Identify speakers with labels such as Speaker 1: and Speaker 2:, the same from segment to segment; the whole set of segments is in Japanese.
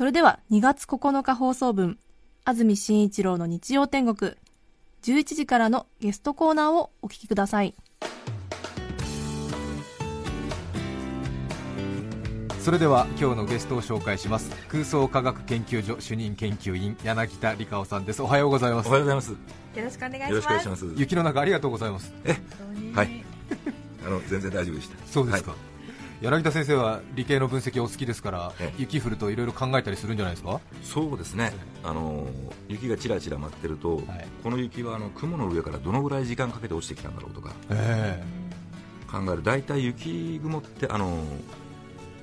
Speaker 1: それでは2月9日放送分安住紳一郎の日曜天国11時からのゲストコーナーをお聞きください。
Speaker 2: それでは今日のゲストを紹介します。空想科学研究所主任研究員柳田理香さんです。おはようございます。
Speaker 3: おはようございます。よ
Speaker 1: よろしくお願いします。
Speaker 3: ろしくお願いします。
Speaker 2: 雪の中ありがとうございます。
Speaker 3: え、はい。あの全然大丈夫でした。
Speaker 2: そうですか、
Speaker 3: は
Speaker 2: 柳田先生は理系の分析お好きですから
Speaker 3: ええ
Speaker 2: 雪降るといろいろ考えたりするんじゃないですか？
Speaker 3: いそうですね。あの雪がちらちら舞ってると、
Speaker 2: はい
Speaker 3: この雪はあの雲の上からどのぐらい時間かけて落ちてきたんだろうとか
Speaker 2: え
Speaker 3: 考える。大体雪雲ってあの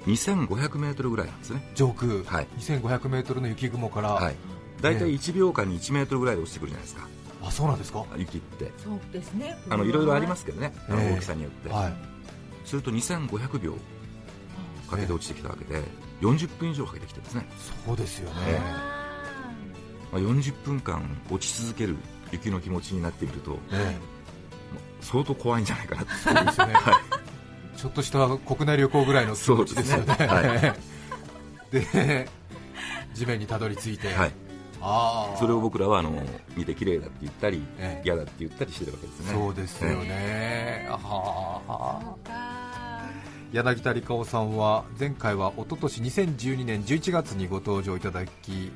Speaker 3: 2500メートルぐらいなんですね。
Speaker 2: え上空、
Speaker 3: はい
Speaker 2: 2500メートルの雪雲から、
Speaker 3: はい。大体1秒間に1メートルぐらいで落ちてくるじゃないですか。
Speaker 2: あそうなんですか？
Speaker 3: 雪って。
Speaker 4: そうですね。
Speaker 3: あのいろいろありますけどね。あの
Speaker 2: ええ
Speaker 3: 大きさによって。
Speaker 2: はい
Speaker 3: すると2500秒かけて落ちてきたわけで、40分以上かけてきてですね。
Speaker 2: そうですよね、
Speaker 3: えまあ、40分間落ち続ける雪の気持ちになってみると
Speaker 2: え
Speaker 3: 相当怖いんじゃないかな
Speaker 2: そうですよね、ちょっとした国内旅行ぐらいの気持ちですよね。
Speaker 3: ですね。は
Speaker 2: で地面にたどり着いて、
Speaker 3: はい、それを僕らはあの見て綺麗だって言ったり
Speaker 2: ええ。
Speaker 3: 嫌だって言ったりしてるわけですね。
Speaker 2: そうですよね、あは柳田理香さんは前回は一昨年2012年11月にご登場いただき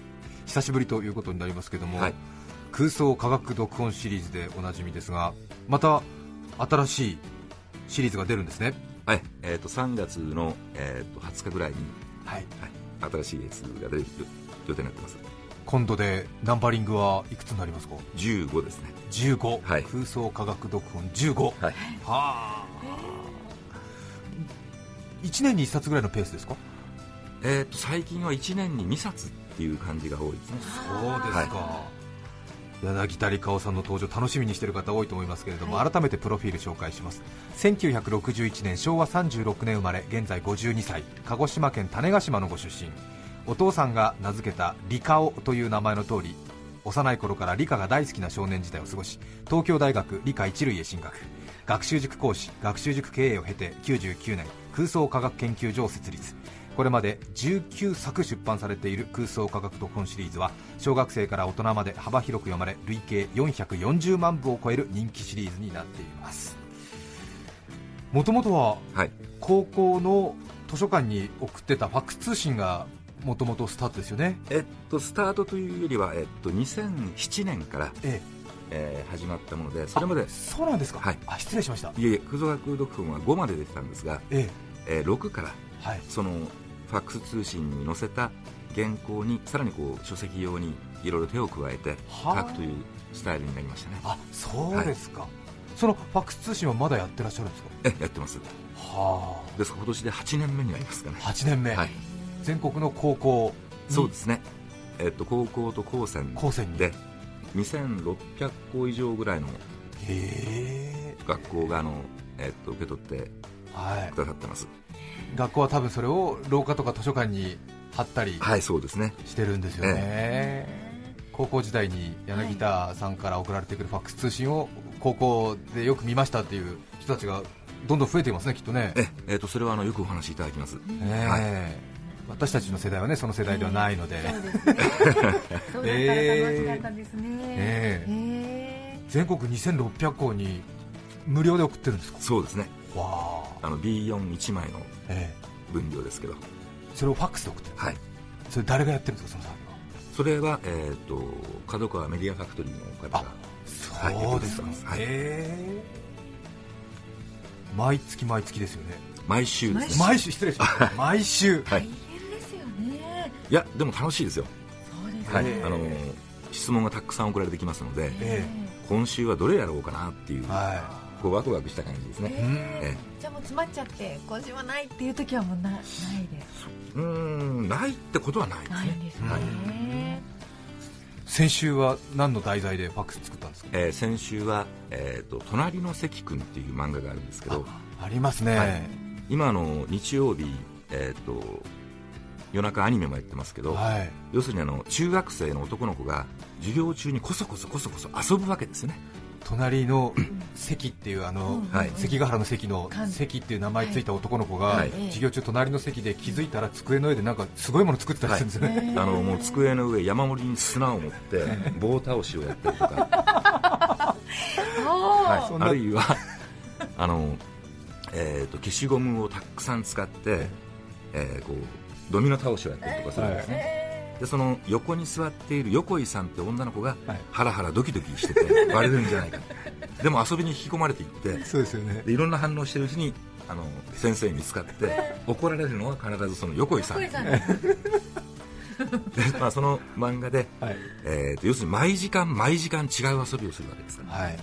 Speaker 2: 久しぶりということになりますけども、
Speaker 3: はい。
Speaker 2: 空想科学読本シリーズでおなじみですがまた新しいシリーズが出るんですね。
Speaker 3: はい。えー、と3月の、えー、と20日ぐらいに、
Speaker 2: はい。
Speaker 3: はい、新しいやつが出る予定になってます
Speaker 2: 今度でナンバリングはいくつになりますか
Speaker 3: ？15ですね。
Speaker 2: 15、
Speaker 3: はい。
Speaker 2: 空想科学読本15は
Speaker 3: はい。
Speaker 2: あ。1年に1冊ぐらいのペースですか？
Speaker 3: えー、と最近は1年に2冊っていう感じが多いですね。
Speaker 2: そうですか、柳田理香さんの登場楽しみにしている方多いと思いますけれども、改めてプロフィール紹介します。1961年昭和36年生まれ現在52歳。鹿児島県種子島のご出身お父さんが名付けた理香オという名前の通り幼い頃から理科が大好きな少年時代を過ごし東京大学理科一類へ進学。学習塾講師学習塾経営を経て99年空想科学研究所を設立。これまで19作出版されている空想科学読本シリーズは小学生から大人まで幅広く読まれ累計440万部を超える人気シリーズになっています。もともとは
Speaker 3: はい。
Speaker 2: 高校の図書館に送ってたファックス通信がもともとスタートですよね。
Speaker 3: えっとスタートというよりは、えっと、2007年から、
Speaker 2: え
Speaker 3: え。ー始まったものでそれまで
Speaker 2: あそうなんですか、
Speaker 3: はい。
Speaker 2: あ失礼しました。
Speaker 3: いえいえ空想学読本は5まで出てたんですが、
Speaker 2: え
Speaker 3: え。ー6から
Speaker 2: えはい。
Speaker 3: そのファックス通信に載せた原稿にさらにこう書籍用にいろいろ手を加えて
Speaker 2: はあ。
Speaker 3: 書くというスタイルになりましたね。
Speaker 2: あそうですか、そのファックス通信はまだやってらっしゃるんですか？
Speaker 3: えやってます。
Speaker 2: は
Speaker 3: ですから今年で8年目になりますかね。
Speaker 2: あ8年目、
Speaker 3: はい
Speaker 2: 全国の高校に。
Speaker 3: そうですね。えっと高校と高専
Speaker 2: 高専に。
Speaker 3: で2600校以上ぐらいの学校があの、えっと受け取って
Speaker 2: はい。
Speaker 3: くださってます。
Speaker 2: 学校は多分それを廊下とか図書館に貼ったり
Speaker 3: はいそうですね。
Speaker 2: してるんですよね、高校時代に柳田さんから送られてくるファックス通信を高校でよく見ましたっていう人たちがどんどん増えていますねきっとね。
Speaker 3: ええっとそれはあのよくお話しいただきます。
Speaker 2: ねえ私たちの世代はねその世代ではないので、
Speaker 4: そうですね。そうだったら楽しかったですね。
Speaker 2: え
Speaker 4: え
Speaker 2: 全国2600校に無料で送ってるんですか？
Speaker 3: そうですね。
Speaker 2: わあ、
Speaker 3: あの B41 枚の
Speaker 2: え
Speaker 3: 分量ですけど。
Speaker 2: えそれをファックスで送ってる
Speaker 3: はい。
Speaker 2: それ誰がやってるんですかその作業
Speaker 3: それは、えー、と角川メディアファクトリーの方が
Speaker 2: そうですか、
Speaker 3: はい。
Speaker 2: へえ毎月毎月ですよね。
Speaker 3: 毎週ですね。
Speaker 2: 毎週失礼しました。毎週。
Speaker 3: はい。
Speaker 4: 大変ですよね。
Speaker 3: いやでも楽しいですよ、
Speaker 4: そうですね。
Speaker 3: はい。
Speaker 2: ええ
Speaker 3: あの質問がたくさん送られてきますので
Speaker 2: え
Speaker 3: 今週はどれやろうかなっていう
Speaker 2: えは
Speaker 3: こうワクワクした感じですね、
Speaker 4: え
Speaker 3: え。
Speaker 4: じゃあもう詰まっちゃって今週はないっていう時はもうなないで。す。
Speaker 3: うーんないってことはないですね。
Speaker 4: ないんですね。
Speaker 2: 先週は何の題材でファックス作ったんですか？
Speaker 3: えー先週は、えーと「隣の関君」っていう漫画があるんですけど。
Speaker 2: ありますね、
Speaker 3: はい。今あの日曜日、えー、と夜中アニメもやってますけど、
Speaker 2: はい。
Speaker 3: 要するにあの中学生の男の子が授業中にこそこそこそこそ遊ぶわけですよね。
Speaker 2: 隣の関っていうあの、
Speaker 3: はい。
Speaker 2: 関ヶ原の関の
Speaker 4: 関
Speaker 2: 関っていう名前ついた男の子が、
Speaker 3: はい。
Speaker 2: 授業中隣の席で気づいたら机の上でなんかすごいもの作ってたりするんですよね、
Speaker 3: あのもう机の上山盛りに砂を持って棒倒しをやったりとか、はい、あるいはあの、えー、と消しゴムをたくさん使って、えーこうドミノ倒しをやったりとかするんですね、でその横に座っている横井さんって女の子が
Speaker 2: はい。
Speaker 3: ハラハラドキドキしてて割れるんじゃないか でも遊びに引き込まれていって
Speaker 2: そうですよね。
Speaker 3: でいろんな反応してるうちにあの先生に見つかって怒られるのは必ずその横井さん。で、まあ、その漫画で、
Speaker 2: はい、
Speaker 3: えーと要するに毎時間毎時間違う遊びをするわけですから。
Speaker 2: はい、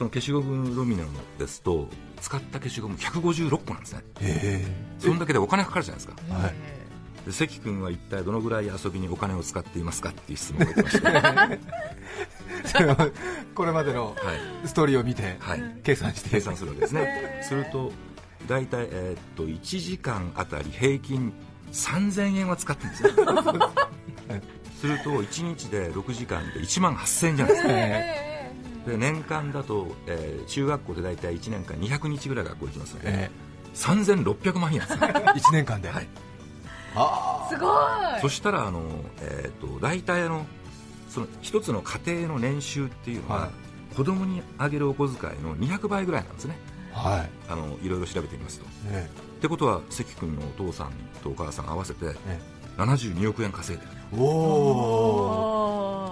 Speaker 3: その消しゴムドミノですと使った消しゴム156個なんですね。
Speaker 2: え。
Speaker 3: そんだけでお金かかるじゃないですか。
Speaker 2: えはい。
Speaker 3: で関君は一体どのぐらい遊びにお金を使っていますかっていう質問が来ました
Speaker 2: これまでの
Speaker 3: い、
Speaker 2: ストーリーを見て
Speaker 3: はい、
Speaker 2: 計算して。
Speaker 3: 計算するわけですね。すると大体、えーっと1時間あたり平均3000円は使ってるんですね。すると1日で6時間で1万8000円じゃないですか。
Speaker 2: え
Speaker 3: で年間だと、えー中学校で大体1年間200日ぐらい学校行きますので、
Speaker 2: え
Speaker 3: 3600万円なんですね
Speaker 2: え1年間で、
Speaker 3: はい。
Speaker 2: あ
Speaker 4: すごい。
Speaker 3: そしたらあの、えー、と大体あのその一つの家庭の年収っていうのは、
Speaker 2: はい。
Speaker 3: 子供にあげるお小遣いの200倍ぐらいなんですね。
Speaker 2: あはい。
Speaker 3: あのいろいろ調べてみますと。
Speaker 2: え
Speaker 3: ってことは関君のお父さんとお母さん合わせて
Speaker 2: え
Speaker 3: 72億円稼いでる。
Speaker 2: えおお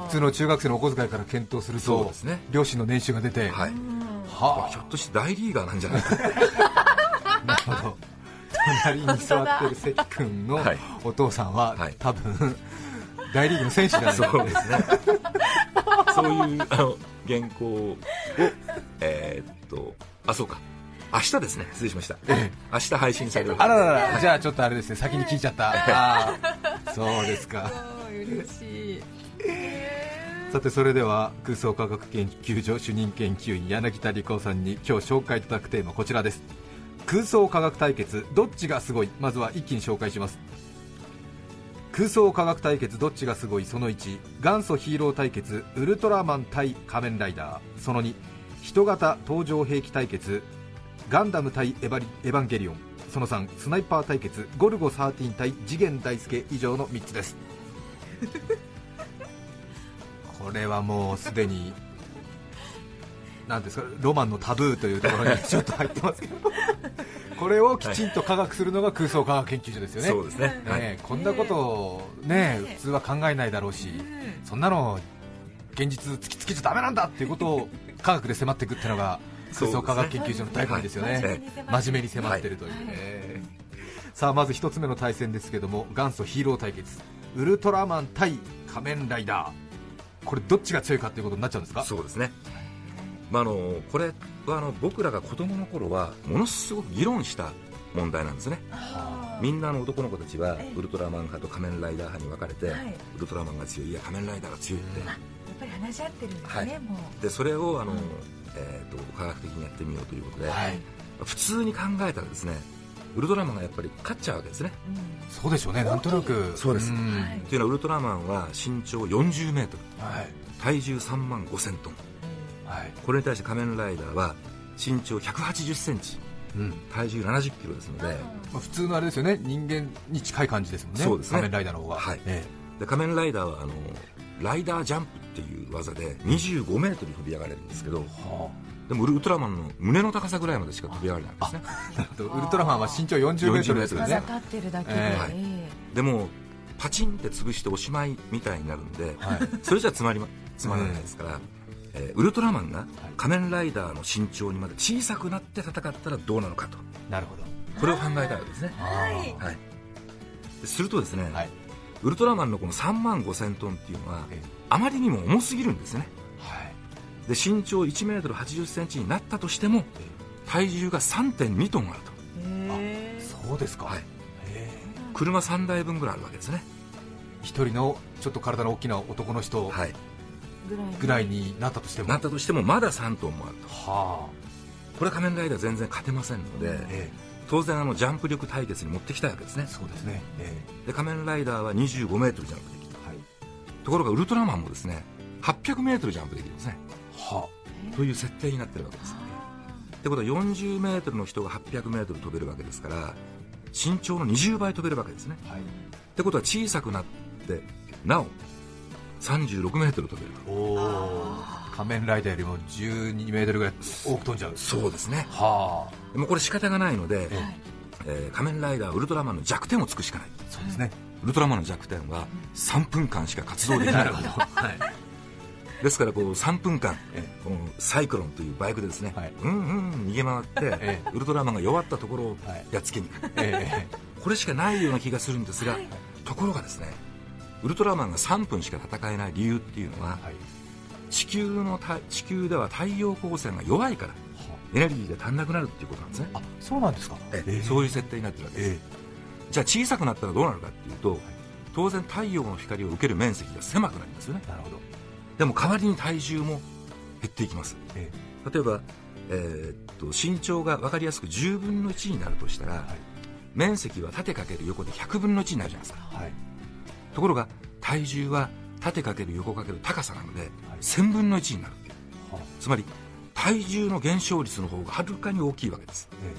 Speaker 2: 普通の中学生のお小遣いから検討すると
Speaker 3: そうですね。
Speaker 2: 両親の年収が出て、
Speaker 3: はい、
Speaker 2: は
Speaker 3: ひょっとして大リーガーなんじゃない？か
Speaker 2: あなるほど。隣に座ってる関君の
Speaker 3: はい。
Speaker 2: お父さんは、
Speaker 3: はい。
Speaker 2: 多分大リーグの選手じゃない
Speaker 3: そうですね。そういうあの原稿をえーっとあそうか。明日ですね。失礼しました、
Speaker 2: え
Speaker 3: 明日配信される。
Speaker 2: あらららじゃあちょっとあれですね。先に聞いちゃった。あー。そうですか。
Speaker 4: 嬉しい
Speaker 2: さてそれでは空想科学研究所主任研究員柳田理子さんに今日紹介いただくテーマこちらです。空想科学対決どっちがすごい？まずは一気に紹介します。空想科学対決どっちがすごい？その1元祖ヒーロー対決ウルトラマン対仮面ライダー。その2人型登場兵器対決。ガンダム対エバリエヴァンゲリオン。その3スナイパー対決。ゴルゴ13対次元大介。以上の3つです。これはもうすでになんですかロマンのタブーというところに ちょっと入ってますけど。これをきちんと科学するのが空想科学研究所ですよね、
Speaker 3: そうですね、はい。
Speaker 2: ねこんなことを、ね、普通は考えないだろうし、そんなの現実突きつけちゃだめなんだっていうことを科学で迫っていくっていうのが空想科学研究所の醍醐味ですよね、真面目に迫ってるという。ね、さあまず一つ目の対戦ですけども元祖ヒーロー対決。ウルトラマン対仮面ライダーこれどっちが強いかっていうことになっちゃうんですか？
Speaker 3: そうですね、まあ、あのこれはあの僕らが子供の頃はものすごく議論した問題なんですね。みんなの男の子たちはウルトラマン派と仮面ライダー派に分かれて、
Speaker 4: はい。
Speaker 3: ウルトラマンが強いいや仮面ライダーが強いって、
Speaker 4: やっぱり話し合ってるんですね、
Speaker 3: はい。
Speaker 4: もう。
Speaker 3: でそれをあの、えー、と科学的にやってみようということで、
Speaker 2: はい。
Speaker 3: 普通に考えたらですねウルトラマンがやっぱり勝っちゃうわけですね。
Speaker 2: そうでしょうねなんとなく。
Speaker 3: そうです。
Speaker 2: ん。
Speaker 4: はい
Speaker 3: というのはウルトラマンは身長40メートル。
Speaker 2: はい。
Speaker 3: 体重3万5000トン。
Speaker 2: はい。
Speaker 3: これに対して仮面ライダーは身長180センチ。
Speaker 2: うん。
Speaker 3: 体重70キロですので、
Speaker 2: まあ、普通のあれですよね。人間に近い感じですもんね。
Speaker 3: そうですね。
Speaker 2: 仮面ライダーの方が
Speaker 3: はい。
Speaker 2: え
Speaker 3: で仮面ライダーはあのライダージャンプっていう技で25メートル飛び上がれるんですけど。
Speaker 2: えは
Speaker 3: でもウルトラマンの胸の高さぐらいまでしか飛び上がれないんですね。
Speaker 2: ウルトラマンは身長40メートルですね。
Speaker 4: 立ってるだけで、
Speaker 2: え
Speaker 3: はい。
Speaker 4: え
Speaker 3: でもパチンって潰しておしまいみたいになるんで、
Speaker 2: はい。
Speaker 3: それじゃつまりまつまらないですから、えーウルトラマンが仮面ライダーの身長にまで小さくなって戦ったらどうなのかと。
Speaker 2: なるほど。
Speaker 3: これを考えたいわけですね、
Speaker 2: はい
Speaker 3: はい、でするとですね、
Speaker 2: はい。
Speaker 3: ウルトラマンのこの3万5000トンっていうのは
Speaker 2: ええ。
Speaker 3: あまりにも重すぎるんですね。
Speaker 2: はい
Speaker 3: で身長1メートル80センチになったとしても体重が3.2トンあると。
Speaker 4: え
Speaker 2: そうですか、
Speaker 3: はい。
Speaker 2: へ
Speaker 3: 車3台分ぐらいあるわけですね。
Speaker 2: え一人のちょっと体の大きな男の人。
Speaker 3: はい、
Speaker 4: ぐらい
Speaker 2: になったとしても、
Speaker 3: なったとしてもまだ3トンもあると。
Speaker 2: は
Speaker 3: これは仮面ライダー全然勝てませんので、
Speaker 2: あ、え。
Speaker 3: 当然あのジャンプ力対決に持ってきたいわけですね。
Speaker 2: え、そうですね、え
Speaker 3: で仮面ライダーは2 5メートルジャンプできる
Speaker 2: えはい、
Speaker 3: ところがウルトラマンもですね800メートルジャンプできるんですね
Speaker 2: は
Speaker 3: という設定になってるわけですってことは40メートルの人が800メートル飛べるわけですから身長の20倍飛べるわけですね。
Speaker 2: あ、はい、
Speaker 3: ってことは小さくなってなお36メートル飛べると。
Speaker 2: おお、仮面ライダーよりも12メートルぐらい多く飛んじゃう、
Speaker 3: そうですね。
Speaker 2: は
Speaker 3: でもこれ仕方がないので、
Speaker 2: え
Speaker 3: え。ー仮面ライダーウルトラマンの弱点をつくしかない。
Speaker 2: あ、そうですね、
Speaker 3: ウルトラマンの弱点は3分間しか活動できない
Speaker 2: はい、
Speaker 3: ですからこう3分間
Speaker 2: え
Speaker 3: このサイクロンというバイクでですね、
Speaker 2: はい。
Speaker 3: うんうん逃げ回って、
Speaker 2: え
Speaker 3: ウルトラマンが弱ったところを
Speaker 2: はい。
Speaker 3: やっつけに行く、
Speaker 2: え
Speaker 3: これしかないような気がするんですが、ところがですねウルトラマンが3分しか戦えない理由っていうのは、地球のた地球では太陽光線が弱いからエネルギーが足んなくなるっていうことなんですね、
Speaker 2: あそうなんですか、
Speaker 3: え
Speaker 2: え。え
Speaker 3: そういう設定になってるわけです、
Speaker 2: え
Speaker 3: じゃあ小さくなったらどうなるかっていうと当然太陽の光を受ける面積が狭くなりますよね。
Speaker 2: えなるほど、
Speaker 3: でも代わりに体重も減っていきます。
Speaker 2: え
Speaker 3: 例えば、えーっと身長が分かりやすく10分の1になるとしたら、
Speaker 2: えはい。
Speaker 3: 面積は縦かける横で100分の1になるじゃないですか。
Speaker 2: はい、
Speaker 3: ところが体重は縦かける横かける高さなので、
Speaker 2: はい。
Speaker 3: 1000分の1になる
Speaker 2: は
Speaker 3: つまり体重の減少率の方がはるかに大きいわけです。
Speaker 2: え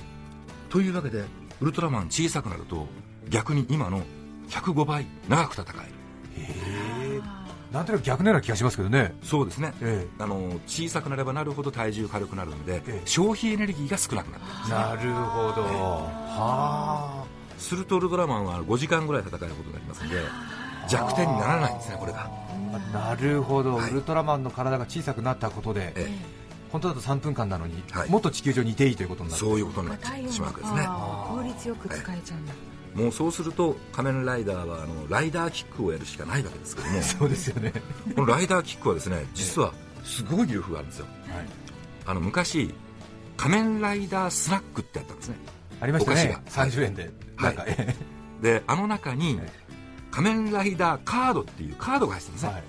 Speaker 3: というわけでウルトラマン小さくなると逆に今の105倍長く戦える。
Speaker 2: えええなんとなく逆のような気がしますけどね、
Speaker 3: そうですね。
Speaker 2: え
Speaker 3: あの小さくなればなるほど体重軽くなるので、
Speaker 2: ええ。
Speaker 3: 消費エネルギーが少なくなる
Speaker 2: えなるほど、は
Speaker 3: するとウルトラマンは5時間ぐらい戦えることになりますので弱点にならないんですねこれが。
Speaker 2: あ、なるほど、
Speaker 3: はい。
Speaker 2: ウルトラマンの体が小さくなったことで、
Speaker 3: え
Speaker 2: 本当だと3分間なのに、
Speaker 3: はい。
Speaker 2: もっと地球上にいていいということになる、
Speaker 3: そういうことになってしまうわけですね。
Speaker 4: 効率よく使えちゃうんだ
Speaker 3: もうそうすると仮面ライダーはあのライダーキックをやるしかないわけですけども
Speaker 2: そうですよね、
Speaker 3: このライダーキックはですね実はすごい魅力があるんですよ。
Speaker 2: はい、
Speaker 3: あの昔仮面ライダースナックってあったんですね。
Speaker 2: ありましたね。
Speaker 3: お菓子が。
Speaker 2: 30円で、
Speaker 3: はい。であの中に
Speaker 2: え
Speaker 3: 仮面ライダーカードっていうカードが入ってたんですね、
Speaker 2: はい。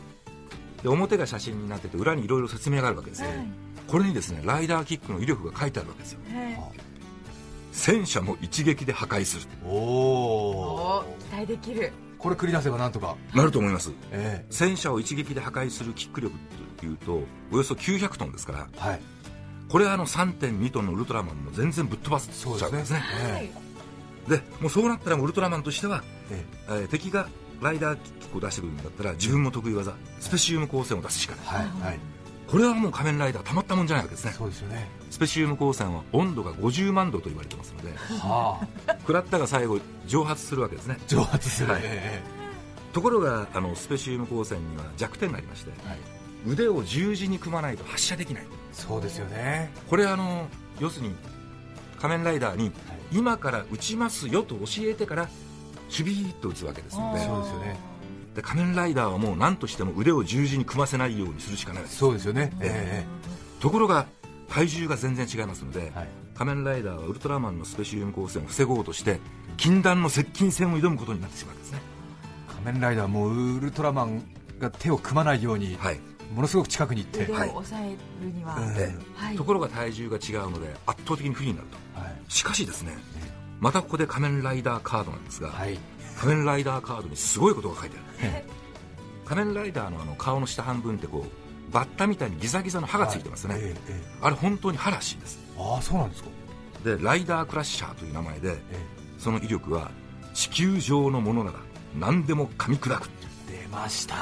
Speaker 3: で表が写真になってて裏にいろいろ説明があるわけですよ、これにですねライダーキックの威力が書いてあるわけですよ戦車も一撃で破壊する。
Speaker 2: お
Speaker 4: お
Speaker 2: お
Speaker 4: 期待できる。
Speaker 2: これ繰り出せばなんとか、
Speaker 3: なると思います。
Speaker 2: え
Speaker 3: 戦車を一撃で破壊するキック力というとおよそ900トンですから。
Speaker 2: えはい、
Speaker 3: これあの3.2トンのウルトラマンも全然ぶっ飛ばす
Speaker 2: そう
Speaker 3: ちゃうんですね。
Speaker 2: え
Speaker 3: でもうそうなったらウルトラマンとしては、
Speaker 2: え。
Speaker 3: えー敵がライダーキックを出してくるんだったら自分も得意技スペシウム光線を出すしかない。
Speaker 2: はいはい。
Speaker 3: これはもう仮面ライダーたまったもんじゃないわけですね。
Speaker 2: そうですよね
Speaker 3: スペシウム光線は温度が50万度と言われてますので
Speaker 2: はあ。
Speaker 3: 食らったが最後蒸発するわけですね。
Speaker 2: 蒸発する、
Speaker 3: はい。
Speaker 2: え
Speaker 3: ところがあのスペシウム光線には弱点がありまして
Speaker 2: えはい、
Speaker 3: 腕を十字に組まないと発射できない。
Speaker 2: そうですよね。
Speaker 3: これあの要するに仮面ライダーに
Speaker 2: はい。
Speaker 3: 今から撃ちますよと教えてからシュビーッと撃つわけですので。
Speaker 2: そうですよね。
Speaker 3: で仮面ライダーはもう何としても腕を十字に組ませないようにするしかない
Speaker 2: そうですよね。え。
Speaker 3: ところが体重が全然違いますので、
Speaker 2: えはい。
Speaker 3: 仮面ライダーはウルトラマンのスペシウム光線を防ごうとして禁断の接近戦を挑むことになってしまうんですね。
Speaker 2: 仮面ライダーはもうウルトラマンが手を組まないように、
Speaker 3: はい、
Speaker 2: ものすごく近くに行って、
Speaker 4: 腕を
Speaker 3: はい。
Speaker 4: 抑えるには、
Speaker 2: うん。
Speaker 3: え
Speaker 4: はい。
Speaker 3: ところが体重が違うので圧倒的に不利になると。
Speaker 2: はい
Speaker 3: しかしですねまたここで仮面ライダーカードなんですが、
Speaker 2: はい。
Speaker 3: 仮面ライダーカードにすごいことが書いてある。仮面ライダーのあの顔の下半分ってこうバッタみたいにギザギザの歯がついてますね、
Speaker 2: はいえええ
Speaker 3: あれ本当に歯らしいです。
Speaker 2: えああそうなんですか、
Speaker 3: でライダークラッシャーという名前で
Speaker 2: え
Speaker 3: その威力は地球上のものなら何でも噛み砕く
Speaker 2: え出ました。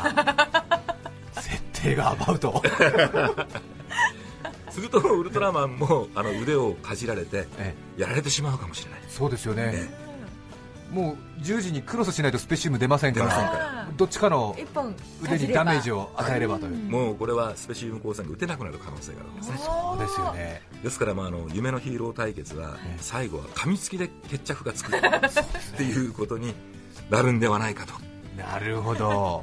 Speaker 2: 設定がアバウト、
Speaker 3: するとウルトラマンもあの腕をかじられて
Speaker 2: え
Speaker 3: やられてしまうかもしれない。
Speaker 2: えそうですよね、
Speaker 3: え
Speaker 2: もう十字にクロスしないとスペシウム出ませんから
Speaker 3: 出ませんから。
Speaker 4: あ
Speaker 2: どっちかの腕にダメージ
Speaker 4: を
Speaker 2: を与えればという、
Speaker 3: もうこれはスペシウム光線が打てなくなる可能性があるんです。ね
Speaker 2: そうですよね。
Speaker 3: ですから、まあ、あの夢のヒーロー対決は
Speaker 2: ええ
Speaker 3: 最後は噛みつきで決着がつくっていうことになるんではないかと。
Speaker 2: なるほど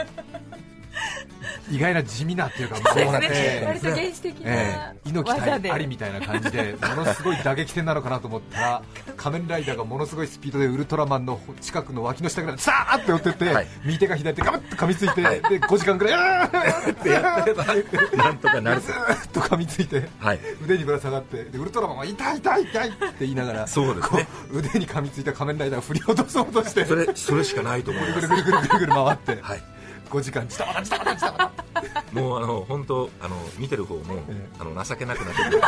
Speaker 2: 意外な地味なっていうか、もう
Speaker 3: そうなん
Speaker 2: ええ
Speaker 4: 割と原始的
Speaker 2: え
Speaker 4: な
Speaker 2: え猪木ありみたいな感じで、ものすごい打撃戦なのかなと思ったら、仮面ライダーがものすごいスピードでウルトラマンの近くの脇の下ぐらいさーって寄ってって、
Speaker 3: はい。
Speaker 2: 右手が左手ガブッと噛みついて、
Speaker 3: はい。
Speaker 2: で5時間ぐらい、ってやってれば、
Speaker 3: なんとかなる
Speaker 2: ずーっと噛みついて、
Speaker 3: はい。
Speaker 2: 腕にぶら下がって、でウルトラマンは痛い痛い痛いって言いながら、
Speaker 3: そうですね。
Speaker 2: 腕に噛みついた仮面ライダーを振り落とそうとして、
Speaker 3: それそれしかないと思います。
Speaker 2: ぐるぐるぐるぐるぐる回って、
Speaker 3: はい
Speaker 2: 5時間、ちたばたちたばたちたばた。
Speaker 3: もうあの本当あの見てる方も、
Speaker 2: え
Speaker 3: あの情けなくなってくる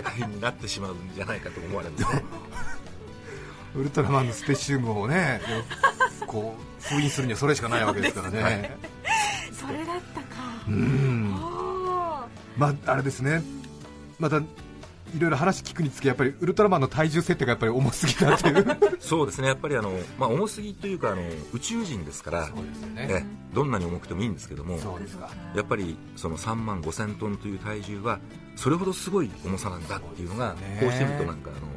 Speaker 3: 戦いになってしまうんじゃないかと思われます。ね
Speaker 2: ウルトラマンのスペシウムをね、こう封印するにはそれしかないわけですからね。
Speaker 4: それだったか。
Speaker 2: うん。
Speaker 4: お
Speaker 2: まあ、あれですね、またいろいろ話聞くにつけ、やっぱりウルトラマンの体重設定がやっぱり重すぎたという、
Speaker 3: そうですね。やっぱりあの、まあ、重すぎというかあの宇宙人ですから
Speaker 2: そうですよ
Speaker 3: えどんなに重くてもいいんですけども
Speaker 2: そうですか、
Speaker 3: やっぱりその3万5000トンという体重はそれほどすごい重さなんだっていうのがこうしてみるとなんかあの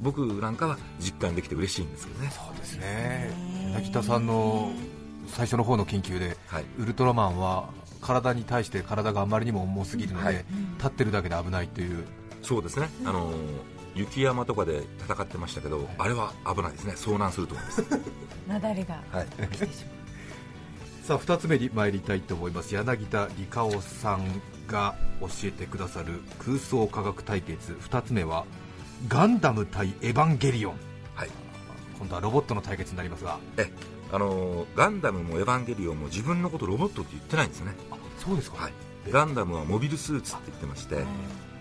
Speaker 3: 僕なんかは実感できて嬉しいんですけどね。
Speaker 2: そうですね、柳田さんの最初の方の研究で、
Speaker 3: はい。
Speaker 2: ウルトラマンは体に対して体があまりにも重すぎるので、
Speaker 3: はい。
Speaker 2: 立ってるだけで危ないという、
Speaker 3: そうですね。あの雪山とかで戦ってましたけど、あれは危ないですね。遭難すると思います、
Speaker 4: なだれが
Speaker 3: はい、
Speaker 2: さあ2つ目に参りたいと思います。柳田理香夫さんが教えてくださる空想科学対決。2つ目はガンダム対エヴァンゲリオン。
Speaker 3: はい。
Speaker 2: 今度はロボットの対決になりますが。
Speaker 3: えあのガンダムもエヴァンゲリオンも自分のことロボットって言ってないんですよね、
Speaker 2: そうですか、
Speaker 3: はい、ガンダムはモビルスーツって言ってまして、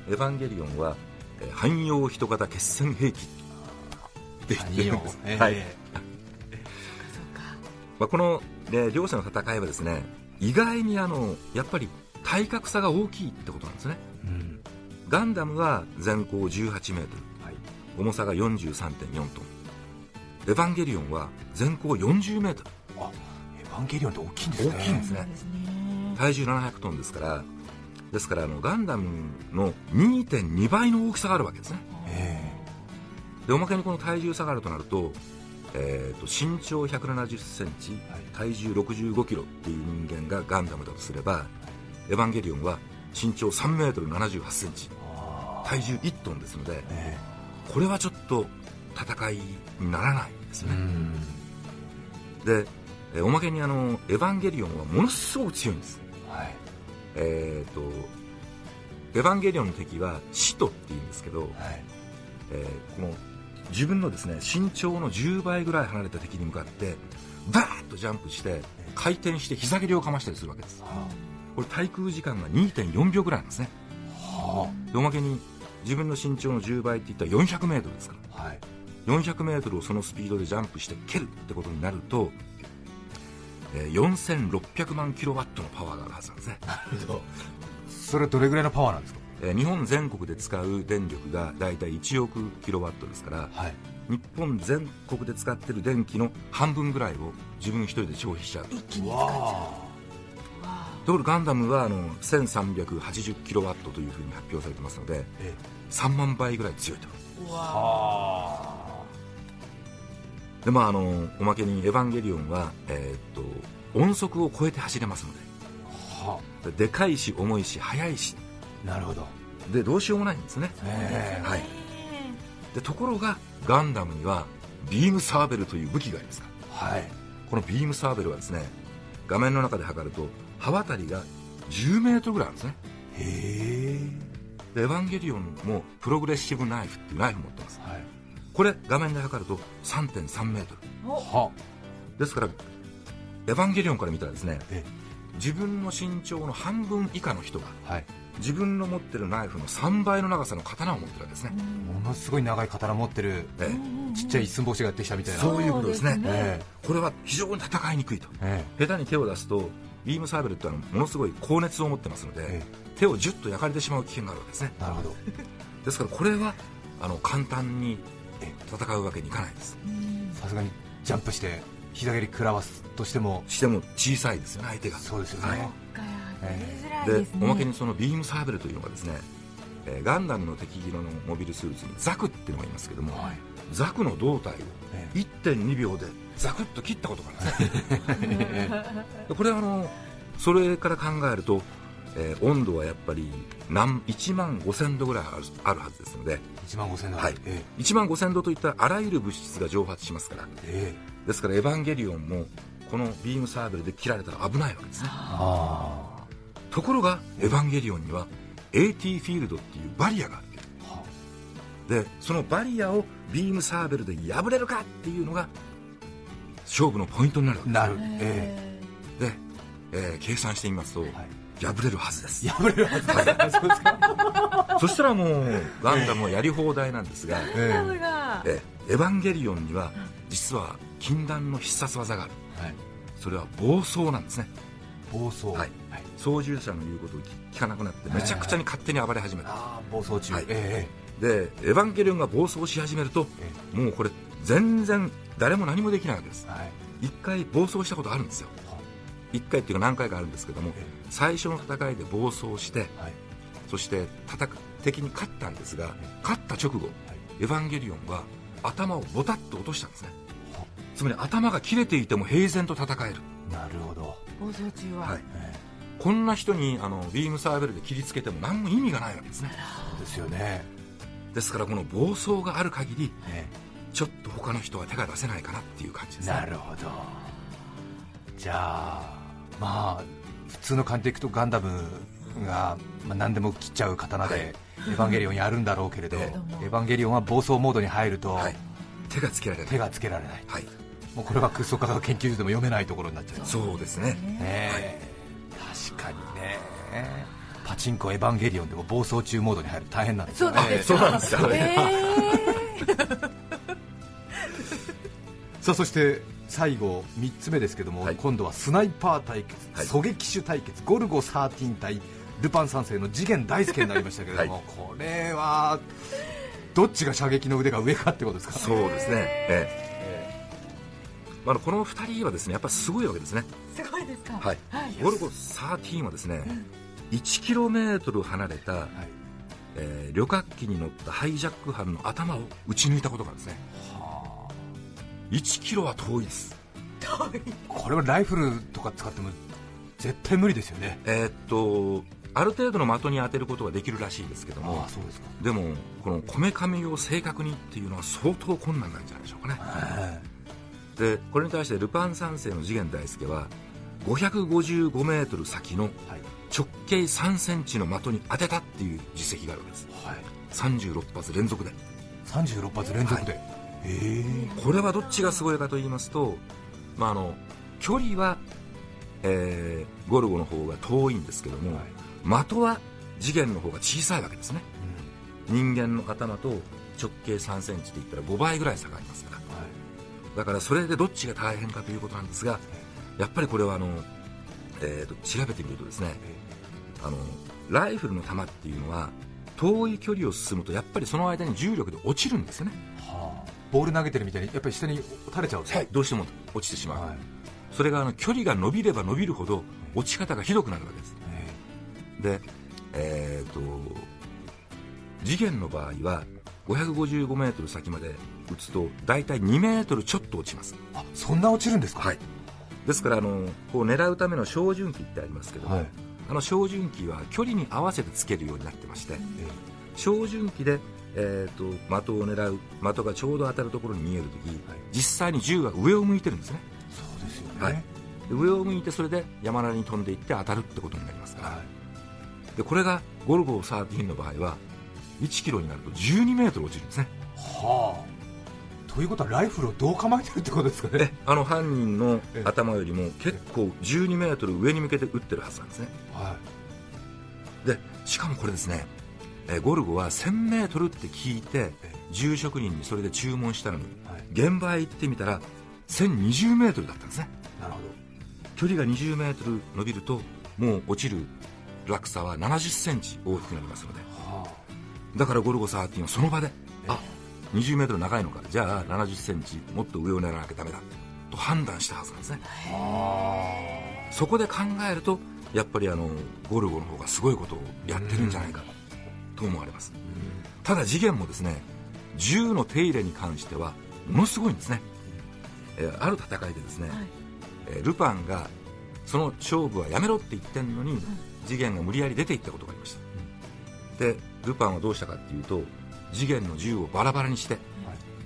Speaker 3: エヴァンゲリオンはえー汎用人型決戦兵器。って言ってるんです、
Speaker 2: ええ
Speaker 3: はいまあ、この、ね両者の戦いはですね意外にあのやっぱり体格差が大きいってことなんですね。
Speaker 2: うん。
Speaker 3: ガンダムは全高18メートル。
Speaker 2: はい。
Speaker 3: 重さが43.4トン。エヴァンゲリオンは全高40メートル。
Speaker 2: あエヴァンゲリオンって大きいんですね。
Speaker 3: 大きいんですね。
Speaker 4: そうですね。
Speaker 3: 体重700トンですからですからあのガンダムの2.2倍の大きさがあるわけですね。
Speaker 2: え。
Speaker 3: でおまけにこの体重差があるとなると,、えー、と身長1 7 0センチ
Speaker 2: はい。
Speaker 3: 体重6 5キロっていう人間がガンダムだとすればエヴァンゲリオンは身長3メートル7 8センチ。体重1トンですので
Speaker 2: え。
Speaker 3: これはちょっと戦いにならないですね、でえーおまけにあのエヴァンゲリオンはものすごく強いんです。
Speaker 2: はい
Speaker 3: えー、とエヴァンゲリオンの敵は使徒っていうんですけど、
Speaker 2: はい。
Speaker 3: えーこの自分のですね身長の10倍ぐらい離れた敵に向かってバーッとジャンプして回転して膝蹴りをかましたりするわけです。
Speaker 2: は
Speaker 3: これ滞空時間が2.4秒ぐらいなんですね。
Speaker 2: あ。
Speaker 3: でおまけに自分の身長の10倍って言ったら 400m ですから。
Speaker 2: はい。
Speaker 3: 400m をそのスピードでジャンプして蹴るってことになると、えー4600万キロワットのパワーがあるはずなんですね。
Speaker 2: それはどれぐらいのパワーなんですか？
Speaker 3: えー日本全国で使う電力が大体1億キロワットですから
Speaker 2: はい。
Speaker 3: 日本全国で使ってる電気の半分ぐらいを自分一人で消費しちゃう。
Speaker 4: 一気に使っちゃ
Speaker 2: わ
Speaker 3: ところがガンダムはあの1380キロワットというふうに発表されてますので
Speaker 2: え
Speaker 3: 3万倍ぐらい強いと。
Speaker 2: えは
Speaker 3: でまああのおまけにエヴァンゲリオンは、えーっと音速を超えて走れますの
Speaker 2: あは
Speaker 3: ででかいし重いし速いし。
Speaker 2: あなるほど。
Speaker 3: でどうしようもないんですね。
Speaker 2: ええ
Speaker 3: はい。でところがガンダムにはビームサーベルという武器がありますから。
Speaker 2: はい。
Speaker 3: このビームサーベルはですね画面の中で測ると刃渡りが10メートルぐらいあるんですね。
Speaker 2: へえ
Speaker 3: でエヴァンゲリオンもプログレッシブナイフっていうナイフを持ってます。
Speaker 2: はい
Speaker 3: これ画面で測ると3.3メートル。
Speaker 2: は。
Speaker 3: ですからエヴァンゲリオンから見たらですね
Speaker 2: え
Speaker 3: 自分の身長の半分以下の人が
Speaker 2: はい。
Speaker 3: 自分の持ってるナイフの3倍の長さの刀を持ってるわけですね、
Speaker 2: ものすごい長い刀持ってる
Speaker 3: え
Speaker 2: ちっちゃい一寸法師がやってきたみたいな。
Speaker 3: そういうことですね。
Speaker 2: え
Speaker 3: これは非常に戦いにくいと。
Speaker 2: え
Speaker 3: 下手に手を出すとビームサーベルってのはものすごい高熱を持ってますので、
Speaker 2: え。
Speaker 3: 手をジュッと焼かれてしまう危険があるわけですね。
Speaker 2: なるほど。
Speaker 3: ですからこれはあの簡単に戦うわけにいかないです。
Speaker 2: さすがにジャンプして膝蹴り食らわすとしても
Speaker 3: しても小さいですよね相手が。
Speaker 2: そうですよね、
Speaker 3: はい。でおまけにそのビームサーベルというのがですね、えーガンダムの敵色のモビルスーツにザクっていうのがいますけども、
Speaker 2: はい。
Speaker 3: ザクの胴体を
Speaker 2: え
Speaker 3: 1.2秒でザクッと切ったことがあるんです。これはあのそれから考えると、えー温度はやっぱり何1万5000度ぐらいあるあるはずですので、
Speaker 2: 1万5000度。
Speaker 3: はい。
Speaker 2: え
Speaker 3: 1万5000度といったらあらゆる物質が蒸発しますから。
Speaker 2: ええ。え
Speaker 3: ですからエヴァンゲリオンもこのビームサーベルで切られたら危ないわけですね。
Speaker 2: あ
Speaker 3: ところがエヴァンゲリオンには AT フィールドっていうバリアがあるでそのバリアをビームサーベルで破れるかっていうのが勝負のポイントになるわけ
Speaker 2: あなる。え。
Speaker 3: で、えー計算してみますと、
Speaker 2: はい
Speaker 3: 破れるはずです。
Speaker 2: え破れるはずだ。そうですか
Speaker 3: そしたらもうガンダムはやり放題なんですが、
Speaker 2: え
Speaker 4: ダムが。
Speaker 3: えーエヴァンゲリオンには実は禁断の必殺技がある。
Speaker 2: えはい。
Speaker 3: それは暴走なんですね。
Speaker 2: 暴走。
Speaker 3: はい。操縦者の言うことを聞かなくなってめちゃくちゃに勝手に暴れ始めた、
Speaker 2: ああ暴走中。
Speaker 3: はい。
Speaker 2: え
Speaker 3: でエヴァンゲリオンが暴走し始めると
Speaker 2: え
Speaker 3: もうこれ全然誰も何もできないわけです。
Speaker 2: えはい。
Speaker 3: 一回暴走したことあるんですよ一回っていうか何回かあるんですけども
Speaker 2: え
Speaker 3: 最初の戦いで暴走して
Speaker 2: はい。
Speaker 3: そして戦く敵に勝ったんですが勝った直後エヴァンゲリオンは頭をボタッと落としたんですね。つまり頭が切れていても平然と戦える、
Speaker 2: なるほど。
Speaker 4: 暴走中は、
Speaker 3: はい、こんな人にあのビームサーベルで切りつけても何も意味がないわけですね。
Speaker 2: そうですよね。
Speaker 3: ですからこの暴走がある限り
Speaker 2: え
Speaker 3: ちょっと他の人は手が出せないかなっていう感じですね。
Speaker 2: えなるほど。じゃあまあ普通の鑑定いくとガンダムが、まあ、何でも切っちゃう刀で、
Speaker 3: はい。
Speaker 2: エヴァンゲリオンやるんだろうけれど、
Speaker 3: え
Speaker 2: エヴァンゲリオンは暴走モードに入ると、
Speaker 3: はい。手がつけられない。
Speaker 2: 手がつけられない。
Speaker 3: はい。
Speaker 2: もうこれは空想科学研究所でも読めないところになっちゃう。
Speaker 3: そうですね。
Speaker 2: ねえ。確かにね。パチンコエヴァンゲリオンでも暴走中モードに入ると大変なんですよ。ね
Speaker 4: そうなんです
Speaker 3: よ、
Speaker 4: え。
Speaker 2: さあそして最後3つ目ですけども、
Speaker 3: はい。
Speaker 2: 今度はスナイパー対決、
Speaker 3: はい。
Speaker 2: 狙撃手対決ゴルゴ13対ルパン三世の次元大輔になりましたけれども、
Speaker 3: はい。
Speaker 2: これはどっちが射撃の腕が上かってことですか
Speaker 3: そうですね、ええ。まあ、この2人はですねやっぱすごいわけですね、
Speaker 4: ー、すごいですか？
Speaker 3: はい。ゴルゴ13はですね 1km 離れた、
Speaker 2: はい。
Speaker 3: えー旅客機に乗ったハイジャック犯の頭を撃ち抜いたことがあるんですね1キロは遠いです。
Speaker 2: これはライフルとか使っても絶対無理ですよね。
Speaker 3: えーっとある程度の的に当てることができるらしいですけども
Speaker 2: あそうですか、
Speaker 3: でもこのこめかみを正確にっていうのは相当困難なんじゃないでしょうかね。
Speaker 2: はい。
Speaker 3: でこれに対してルパン三世の次元大介は555メートル先の
Speaker 2: はい。
Speaker 3: 直径3センチの的に当てたっていう実績があるわけです。
Speaker 2: はい、
Speaker 3: 36発連続で。
Speaker 2: 36発連続で、ええ
Speaker 3: これはどっちがすごいかと言いますと、まあ、あの距離は、えーゴルゴの方が遠いんですけども、的は次元の方が小さいわけですね。人間の頭と直径3センチで言ったら5倍ぐらい差がありますから。だからそれでどっちが大変かということなんですがやっぱりこれはあの、えーと調べてみるとですねあのライフルの弾っていうのは遠い距離を進むとやっぱりその間に重力で落ちるんですよね。
Speaker 2: はあ、ボール投げてるみたいにやっぱり下に垂れちゃうと、
Speaker 3: はい。どうしても落ちてしまう、
Speaker 2: はい。
Speaker 3: それがあの距離が伸びれば伸びるほど落ち方がひどくなるわけです。
Speaker 2: え
Speaker 3: でえー、と次元の場合は555メートル先まで打つと大体2メートルちょっと落ちます。
Speaker 2: えあそんな落ちるんですか？
Speaker 3: はい。ですからあのこう狙うための照準器ってありますけども、
Speaker 2: はい。
Speaker 3: あの照準器は距離に合わせてつけるようになってまして
Speaker 2: え。
Speaker 3: 照準器で、えー、と的を狙う的がちょうど当たるところに見えるとき、
Speaker 2: はい。
Speaker 3: 実際に銃が上を向いてるんですね。
Speaker 2: えそうですよね、
Speaker 3: はい。で上を向いてそれで山なりに飛んでいって当たるってことになりますから、
Speaker 2: はい。
Speaker 3: でこれがゴルゴ13の場合は1キロになると12メートル落ちるんですね。
Speaker 2: はあ。ということはライフルをどう構えてるってことですかね。
Speaker 3: であの犯人の
Speaker 2: ええ。
Speaker 3: 頭よりも結構12メートル上に向けて撃ってるはずなんですね。
Speaker 2: は
Speaker 3: でしかもこれですね、えーゴルゴは1000メートルって聞いて
Speaker 2: え
Speaker 3: 銃職人にそれで注文したのに
Speaker 2: い、はい、
Speaker 3: 現場へ行ってみたら1020メートルだったんですね。
Speaker 2: なるほ
Speaker 3: 距離が20メートル伸びるともう落ちる落差は70センチ大きくなりますので。
Speaker 2: どは
Speaker 3: だからゴルゴ13はその場であ20メートル長いのか。じゃあ70センチもっと上を狙わなきゃダメだ。と判断したはずなんですね。そこで考えるとやっぱりあのゴルゴの方がすごいことをやってるんじゃないかと思われます。ただ次元もですね銃の手入れに関してはものすごいんですね、えーある戦いでですね、えールパンがその勝負はやめろって言ってんのに、次元が無理やり出ていったことがありました、でルパンはどうしたかっていうと次元の銃をバラバラにして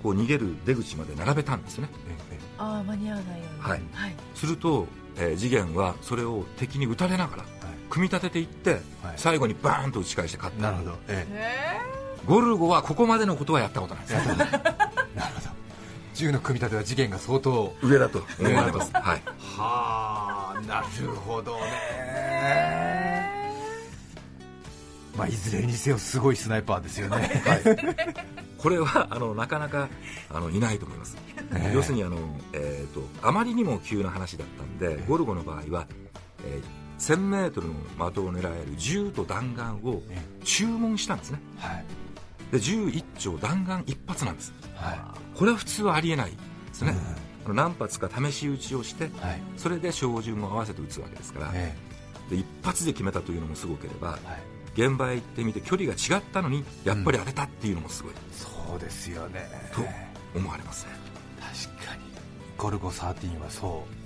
Speaker 3: こう逃げる出口まで並べたんですね。
Speaker 2: ええ
Speaker 4: ああ間に合わないように。
Speaker 3: はい。
Speaker 4: はい。
Speaker 3: すると、えー次元はそれを敵に撃たれながら組み立てていって、
Speaker 2: はい。
Speaker 3: 最後にバーンと打ち返して勝った。
Speaker 2: なるほど、え
Speaker 3: ゴルゴはここまでのことはやったことないです。
Speaker 2: え なるほど。銃の組み立ては次元が相当。
Speaker 3: 上だと思われます、はい、
Speaker 2: はあなるほどね。まあいずれにせよすごいスナイパーですよね。
Speaker 3: これはあのなかなかあのいないと思います、
Speaker 2: ええ。
Speaker 3: 要するにあの、えー、とあまりにも急な話だったんで、ゴルゴの場合は、えー 1000m の的を狙える銃と弾丸を
Speaker 2: え
Speaker 3: 注文したんですね。
Speaker 2: はい。
Speaker 3: で銃1丁弾丸1発なんです。
Speaker 2: は
Speaker 3: これは普通はありえないですね、あの何発か試し撃ちをして
Speaker 2: いはい。
Speaker 3: それで照準を合わせて撃つわけですから、
Speaker 2: え
Speaker 3: で一発で決めたというのもすごければ
Speaker 2: えはい。
Speaker 3: 現場へ行ってみて距離が違ったのにやっぱり当てたっていうのもすごい。
Speaker 2: そうですよね。
Speaker 3: と思われますね。
Speaker 2: 確かに。ゴルゴ13はそう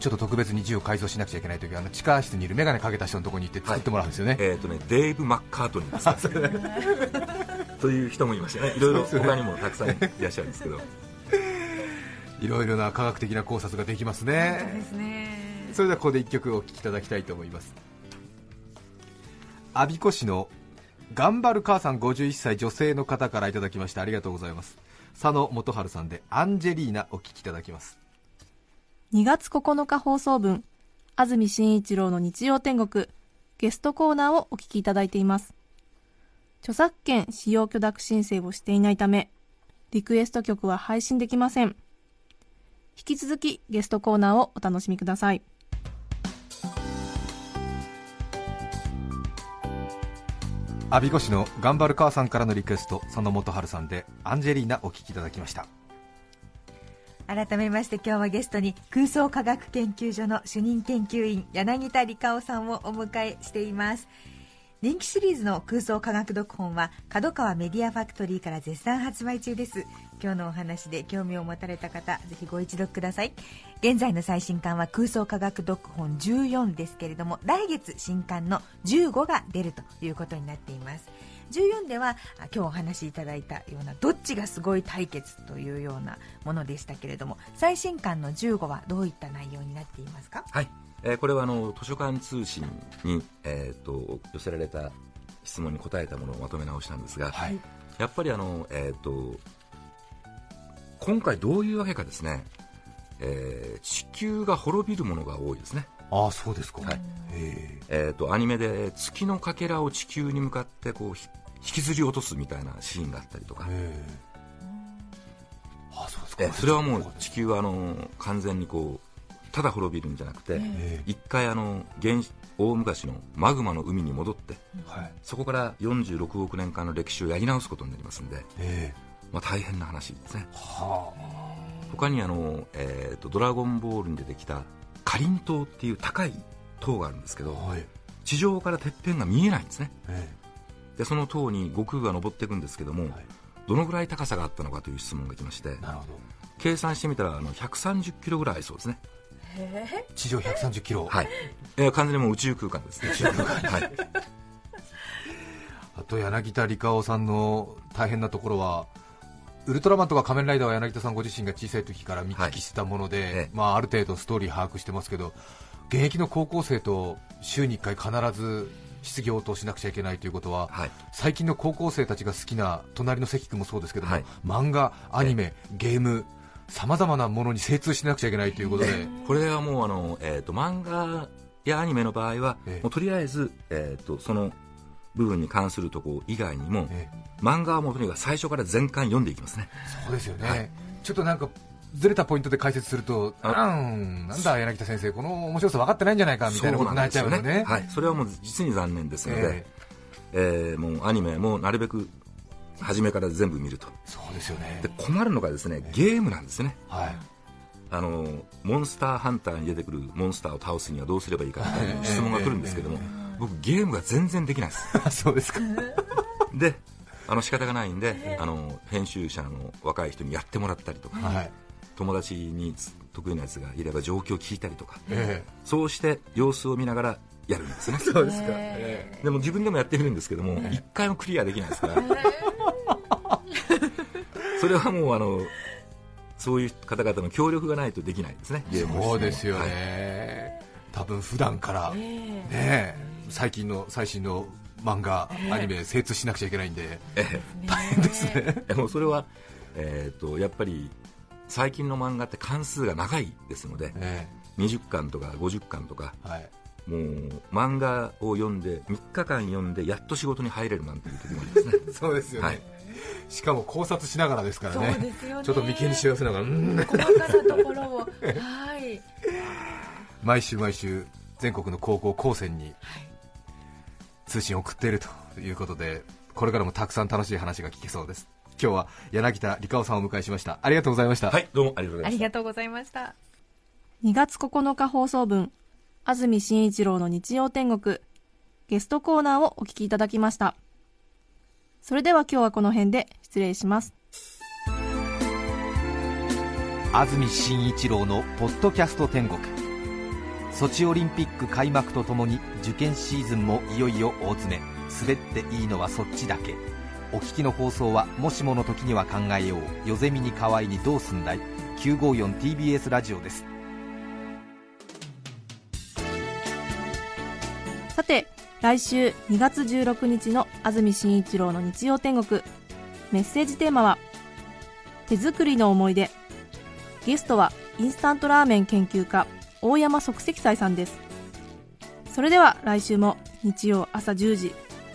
Speaker 2: ちょっと特別に銃を改造しなくちゃいけないときはあの地下室にいる眼鏡かけた人のところに行って作ってもらうんですよね、
Speaker 3: えーとね、デーブ・マッカートニーです。かという人もいましたね。いろいろ他にもたくさんいらっしゃるんですけど。
Speaker 2: いろいろな科学的な考察ができます
Speaker 4: そうで
Speaker 2: ね
Speaker 4: すね。
Speaker 2: それではここで1曲お聴きいただきたいと思います。我孫子市の頑張る母さん51歳女性の方からいただきました。ありがとうございます。佐野元春さんでアンジェリーナお聴きいただきます
Speaker 1: 2月9日放送分安住紳一郎の日曜天国ゲストコーナーをお聞きいただいています。著作権使用許諾申請をしていないためリクエスト曲は配信できません。引き続きゲストコーナーをお楽しみください。
Speaker 2: 我孫子市の頑張る母さんからのリクエスト佐野元春さんでアンジェリーナお聴きいただきました。
Speaker 5: 改めまして今日はゲストに空想科学研究所の主任研究員柳田理香夫さんをお迎えしています。人気シリーズの空想科学読本は角川メディアファクトリーから絶賛発売中です。今日のお話で興味を持たれた方ぜひご一読ください。現在の最新刊は空想科学読本14ですけれども来月新刊の15が出るということになっています。14ではあ今日お話しいただいたようなどっちがすごい対決というようなものでしたけれども最新刊の15はどういった内容になっていますか？
Speaker 3: はい、えーこれはあの図書館通信に、えー、と寄せられた質問に答えたものをまとめ直したんですが、
Speaker 2: はい。
Speaker 3: やっぱりあの、えー、と今回どういうわけかですね、えー地球が滅びるものが多いですね、
Speaker 2: ああそうですか、
Speaker 3: はい。
Speaker 2: え
Speaker 3: えー、とアニメで月のかけらを地球に向かってこうひ引きずり落とすみたいなシーンがあったりとか。
Speaker 2: ああそうですか。
Speaker 3: えーそれはもう地球はあの完全にこうただ滅びるんじゃなくて、
Speaker 2: え
Speaker 3: 一回あの原始大昔のマグマの海に戻って
Speaker 2: えはい。
Speaker 3: そこから46億年間の歴史をやり直すことになりますんで、
Speaker 2: ええ。
Speaker 3: まあ、大変な話ですね。
Speaker 2: は
Speaker 3: 他にあの、えーと「ドラゴンボール」に出てきたかりん島っていう高い塔があるんですけど
Speaker 2: あはい。
Speaker 3: 地上からてっぺんが見えないんですね。
Speaker 2: え
Speaker 3: でその塔に悟空が登っていくんですけども、
Speaker 2: はい。
Speaker 3: どのぐらい高さがあったのかという質問が来まして
Speaker 2: えなるほど。
Speaker 3: 計算してみたらあの130キロぐらいそうですね。
Speaker 2: 地上130キロ、
Speaker 3: はい、えー完全にもう宇宙空間ですね。宇宙空間。はい。
Speaker 2: あと柳田理香夫さんの大変なところはウルトラマンとか仮面ライダーは柳田さんご自身が小さい時から見聞きしたもので、
Speaker 3: ええ。
Speaker 2: まあ、ある程度ストーリー把握してますけど現役の高校生と週に1回必ず質疑応答しなくちゃいけないということは、
Speaker 3: はい。
Speaker 2: 最近の高校生たちが好きな隣の関君もそうですけども、
Speaker 3: はい。
Speaker 2: 漫画、アニメ、ゲームさまざまなものに精通しなくちゃいけないということで、
Speaker 3: これはもうあの、えー、と漫画やアニメの場合は、
Speaker 2: ええ。
Speaker 3: もうとりあえず、えー、とその部分に関するところ以外にも、
Speaker 2: え。
Speaker 3: 漫画はもうとにかく最初から全巻読んでいきますね。
Speaker 2: そうですよね、
Speaker 3: はい。
Speaker 2: ちょっとなんかずれたポイントで解説すると、
Speaker 3: あ
Speaker 2: うん、なんだ、柳田先生、この面白さ分かってないんじゃないかみたいなことになっちゃうのね。
Speaker 3: はい、それはもう実に残念ですので
Speaker 2: え、
Speaker 3: えーもうアニメもなるべく初めから全部見ると
Speaker 2: そうですよね
Speaker 3: で。困るのがですねゲームなんですね
Speaker 2: はい。
Speaker 3: あのモンスターハンターに出てくるモンスターを倒すにはどうすればいいかみたいな質問が来るんですけども、僕ゲームが全然できないです
Speaker 2: そうですか。
Speaker 3: であの仕方がないんで、あの編集者の若い人にやってもらったりとか、
Speaker 2: はい。
Speaker 3: 友達に得意なやつがいれば状況を聞いたりとか
Speaker 2: え
Speaker 3: そうして様子を見ながらやるんですね。
Speaker 2: え そうですか、
Speaker 1: え
Speaker 2: え。
Speaker 3: でも自分でもやってみるんですけども一回もクリアできないですから。それはもうあのそういう方々の協力がないとできないですね。ゲーム
Speaker 2: そうですよね、
Speaker 3: はい。
Speaker 2: 多分普段から、ねえ最近の最新の漫画、アニメ精通しなくちゃいけないんで。
Speaker 3: え
Speaker 2: 大変ですね。
Speaker 3: えでもそれは、えー、とやっぱり最近の漫画って関数が長いですので
Speaker 2: え
Speaker 3: 20巻とか50巻とか
Speaker 2: えはい。
Speaker 3: もう漫画を読んで3日間読んでやっと仕事に入れるなんていう時もありますね。
Speaker 2: そうですよね、
Speaker 3: はい。
Speaker 2: しかも考察しながらですからね。
Speaker 1: そうですよね。
Speaker 2: ちょっと眉間にしわせながらうん。
Speaker 1: 細かなところを。はい。
Speaker 2: 毎週毎週全国の高校高専に通信を送っているということでこれからもたくさん楽しい話が聞けそうです今日は柳田理香夫さんをお迎えしました。ありがとうございました、
Speaker 3: はいどうもありがとうございました。
Speaker 5: ありがとうございました。
Speaker 1: 2月9日放送分安住紳一郎の日曜天国ゲストコーナーをお聞きいただきました。それでは今日はこの辺で失礼します。
Speaker 2: 安住紳一郎の「ポッドキャスト天国」ソチオリンピック開幕とともに受験シーズンもいよいよ大詰め。滑っていいのはそっちだけお聞きの放送はもしもの時には考えよう。夜ゼミに可愛いにどうすんだい。954TBS ラジオです。
Speaker 1: さて来週2月16日の安住紳一郎の日曜天国。メッセージテーマは手作りの思い出。ゲストはインスタントラーメン研究家大山即席斎さんです。それでは来週も日曜朝10時。